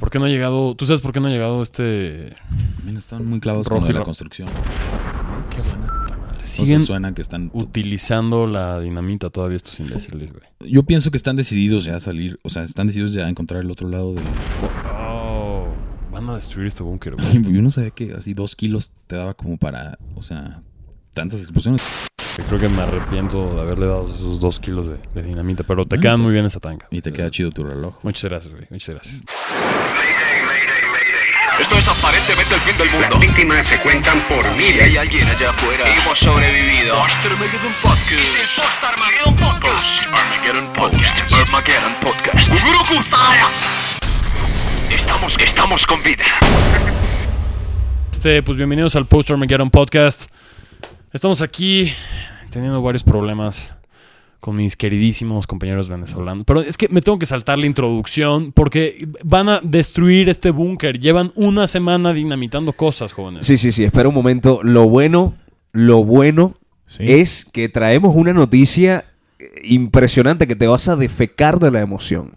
¿Por qué no ha llegado? ¿Tú sabes por qué no ha llegado este. También están muy clavados Rojo con lo de la construcción. Qué puta madre. O sea, Siguen suena que están. utilizando la dinamita todavía estos imbéciles, güey. Yo pienso que están decididos ya a salir. O sea, están decididos ya a encontrar el otro lado del. Oh, van a destruir este búnker, güey. Yo no sabía que así dos kilos te daba como para. O sea, tantas explosiones. Yo Creo que me arrepiento de haberle dado esos dos kilos de, de dinamita, pero te quedan muy bien esa tanca. Y te queda chido tu reloj. Muchas gracias, güey. Muchas gracias. Esto es aparentemente el fin del mundo. Las víctimas se cuentan por Si miles. hay alguien allá afuera y hemos sobrevivido. Post Armageddon Podcast. Es el Post Armageddon Podcast. Post Armageddon Podcast. Post Armageddon Podcast. Estamos, estamos con vida. Este, pues bienvenidos al Poster Armageddon Podcast. Estamos aquí teniendo varios problemas con mis queridísimos compañeros venezolanos. Pero es que me tengo que saltar la introducción porque van a destruir este búnker. Llevan una semana dinamitando cosas, jóvenes. Sí, sí, sí, espera un momento. Lo bueno, lo bueno es que traemos una noticia eh, impresionante que te vas a defecar de la emoción.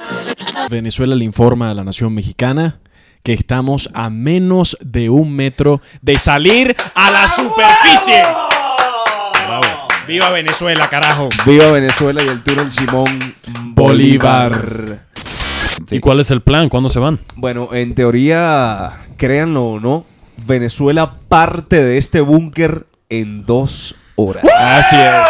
Venezuela le informa a la nación mexicana que estamos a menos de un metro de salir a la superficie. ¡Viva Venezuela, carajo! Viva Venezuela y el túnel Simón Bolívar. ¿Y cuál es el plan? ¿Cuándo se van? Bueno, en teoría, créanlo o no, Venezuela parte de este búnker en dos horas. Así es.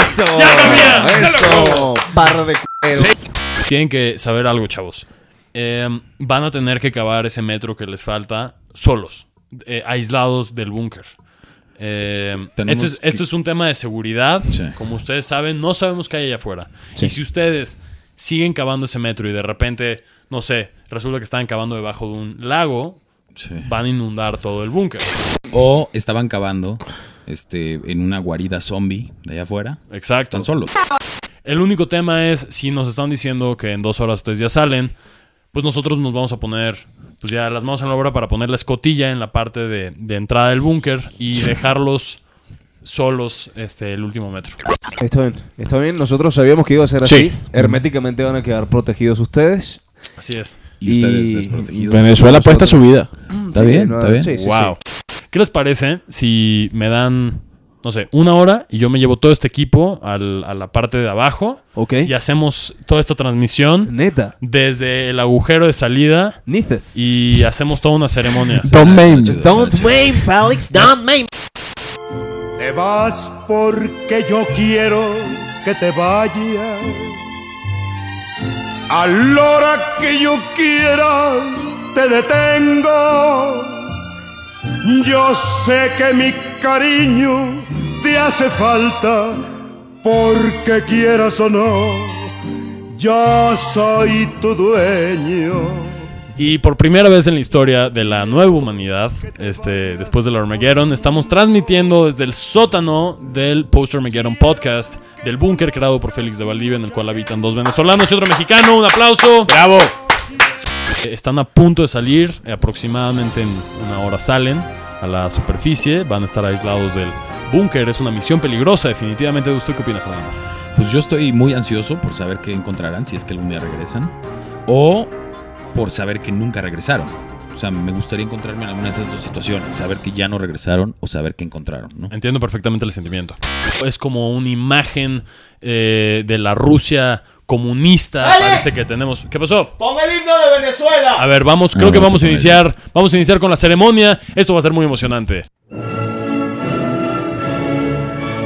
Eso, eso, par de cueros. Tienen que saber algo, chavos. Eh, van a tener que cavar ese metro que les falta solos, eh, aislados del búnker. Eh, este es, que- esto es un tema de seguridad. Sí. Como ustedes saben, no sabemos qué hay allá afuera. Y si ustedes siguen cavando ese metro y de repente, no sé, resulta que están cavando debajo de un lago, Sí. van a inundar todo el búnker. O estaban cavando este, en una guarida zombie de allá afuera. Exacto. Están solos. El único tema es, si nos están diciendo que en dos horas ustedes ya salen, pues nosotros nos vamos a poner, pues ya las manos en la obra para poner la escotilla en la parte de, de entrada del búnker y dejarlos solos este, el último metro. Está bien, está bien. Nosotros sabíamos que iba a ser Sí. así. Herméticamente van a quedar protegidos ustedes. Así es. Y, ustedes Y- desprotegidos. Venezuela apuesta su vida. Está Sí, bien, no, está bien. sí, sí, wow. sí. ¿Qué les parece si me dan, no sé, una hora y yo me llevo todo este equipo al- a la parte de abajo Ok. y hacemos toda esta transmisión Neta. desde el agujero de salida Nices. y hacemos toda una ceremonia? Tom Main. Don't maim, Felix, don't maim. Te vas porque yo quiero que te vayas. A la hora que yo quiera te detengo. Yo sé que mi cariño te hace falta porque quieras o no. Yo soy tu dueño. Y por primera vez en la historia de la nueva humanidad, este, después del Armageddon, estamos transmitiendo desde el sótano del Post Armageddon podcast, del búnker creado por Félix de Valdivia, en el cual habitan dos venezolanos y otro mexicano. Un aplauso. ¡Bravo! Están a punto de salir, aproximadamente en una hora salen a la superficie, van a estar aislados del búnker. Es una misión peligrosa, definitivamente. ¿Usted qué opina, Fernando? Pues yo estoy muy ansioso por saber qué encontrarán, si es que algún día regresan. O por saber que nunca regresaron. O sea, me gustaría encontrarme en alguna de esas dos situaciones. Saber que ya no regresaron o saber que encontraron, ¿no? Entiendo perfectamente el sentimiento. Es como una imagen eh, de la Rusia comunista. Parece que tenemos. ¿Qué pasó? Pon el himno de Venezuela. A ver, vamos, creo No, que vamos a iniciar. Vamos a iniciar con la ceremonia. Esto va a ser muy emocionante.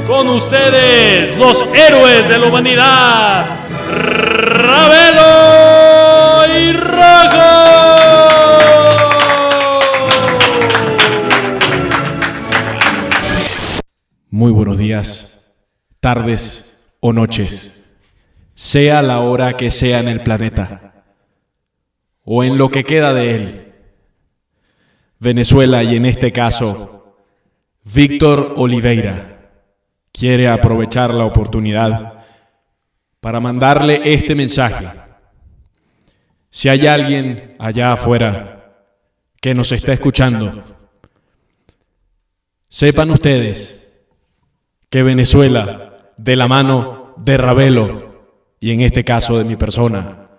Con ustedes, los héroes de la humanidad. Ravelo y Rago. Muy buenos días, tardes o noches, sea la hora que sea en el planeta o en lo que queda de él. Venezuela y en este caso, Víctor Oliveira quiere aprovechar la oportunidad para mandarle este mensaje. Si hay alguien allá afuera que nos está escuchando, sepan ustedes que Venezuela, de la mano de Ravelo y en este caso de mi persona,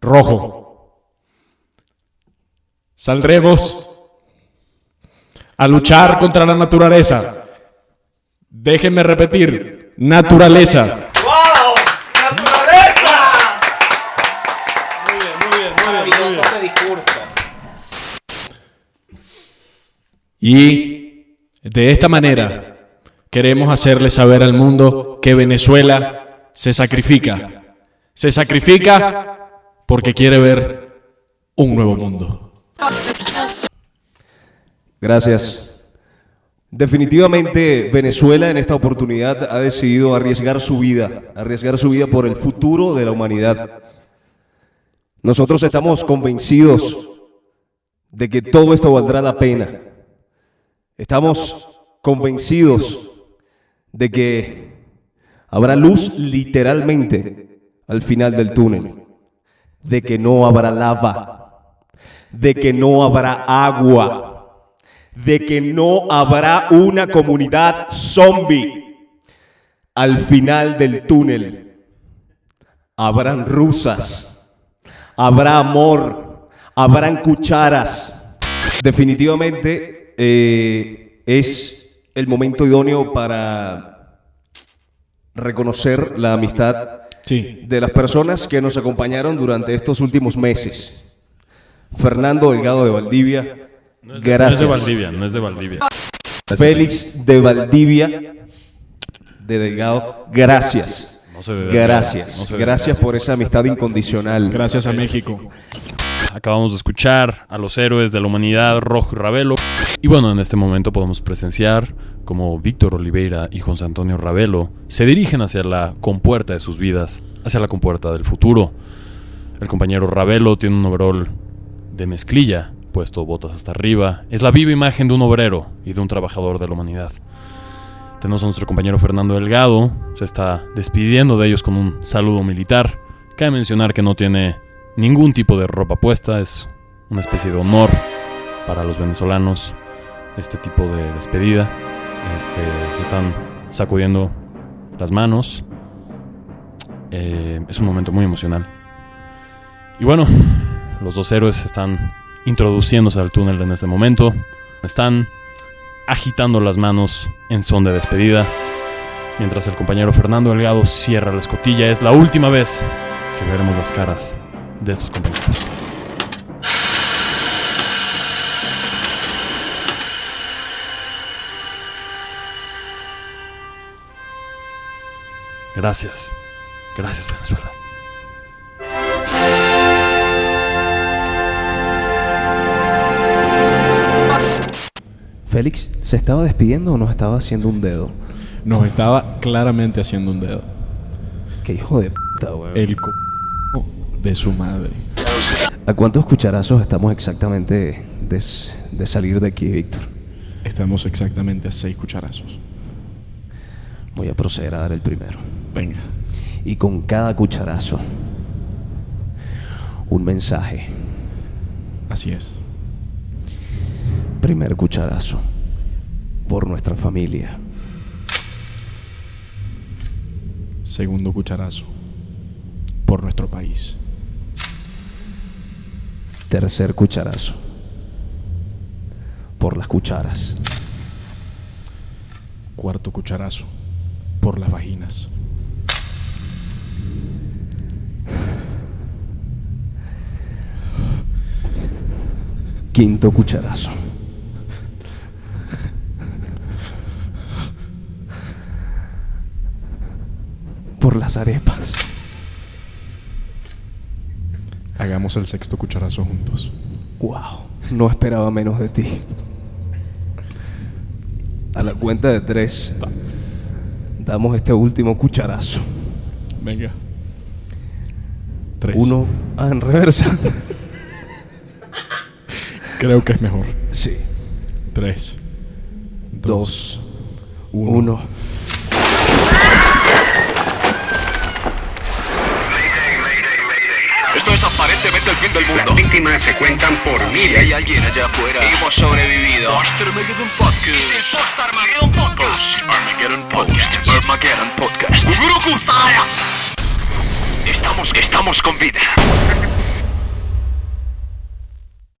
rojo. Saldremos a luchar contra la naturaleza. Déjenme repetir, naturaleza. Y de esta manera queremos hacerle saber al mundo que Venezuela se sacrifica. Se sacrifica porque quiere ver un nuevo mundo. Gracias. Definitivamente Venezuela en esta oportunidad ha decidido arriesgar su vida, arriesgar su vida por el futuro de la humanidad. Nosotros estamos convencidos de que todo esto valdrá la pena. Estamos convencidos de que habrá luz literalmente al final del túnel, de que no habrá lava, de que no habrá agua, de que no habrá una comunidad zombie al final del túnel. Habrán rusas, habrá amor, habrán cucharas. Definitivamente eh, es el momento idóneo para reconocer la amistad Sí. de las personas que nos acompañaron durante estos últimos meses. Fernando Delgado de Valdivia, No de, no es gracias. de Valdivia, no es de Valdivia. Félix de Valdivia de Delgado, gracias. No se debe de Gracias. no se debe Gracias por esa amistad incondicional. Gracias a México. Acabamos de escuchar a los héroes de la humanidad, Rojo y Ravelo. Y bueno, en este momento podemos presenciar como Víctor Oliveira y José Antonio Ravelo se dirigen hacia la compuerta de sus vidas, hacia la compuerta del futuro. El compañero Ravelo tiene un overol de mezclilla, puesto botas hasta arriba. Es la viva imagen de un obrero y de un trabajador de la humanidad. Tenemos a nuestro compañero Fernando Delgado, se está despidiendo de ellos con un saludo militar. Cabe mencionar que no tiene ningún tipo de ropa puesta, es una especie de honor para los venezolanos este tipo de despedida. Este, se están sacudiendo las manos. Eh, es un momento muy emocional. Y bueno, los dos héroes están introduciéndose al túnel en este momento. Están agitando las manos en son de despedida. Mientras el compañero Fernando Delgado cierra la escotilla. Es la última vez que veremos las caras de estos compañeros. Gracias. Gracias, Venezuela. Félix, ¿se estaba despidiendo o nos estaba haciendo un dedo? Nos estaba claramente haciendo un dedo. Qué hijo de puta, weón. El co de su madre. ¿A cuántos cucharazos estamos exactamente de, de salir de aquí, Víctor? Estamos exactamente a seis cucharazos. Voy a proceder a dar el primero. Venga. Y con cada cucharazo, un mensaje. Así es. Primer cucharazo. Por nuestra familia. Segundo cucharazo. Por nuestro país. Tercer cucharazo. Por las cucharas. Cuarto cucharazo. Por las vaginas. Quinto cucharazo. Por las arepas. Hagamos el sexto cucharazo juntos. Wow, no esperaba menos de ti. A la cuenta de tres, damos este último cucharazo. Venga. Tres. Uno ah, en reversa. Creo que es mejor. Sí. Tres. Dos. Uno. Uno. Esto es aparentemente el fin del mundo. Las víctimas se cuentan por Si miles. hay alguien allá afuera, hemos sobrevivido. Post Armageddon Podcast. Es el Post Armageddon Podcast. Post Armageddon Podcast. Armageddon Podcast. estamos, estamos con vida.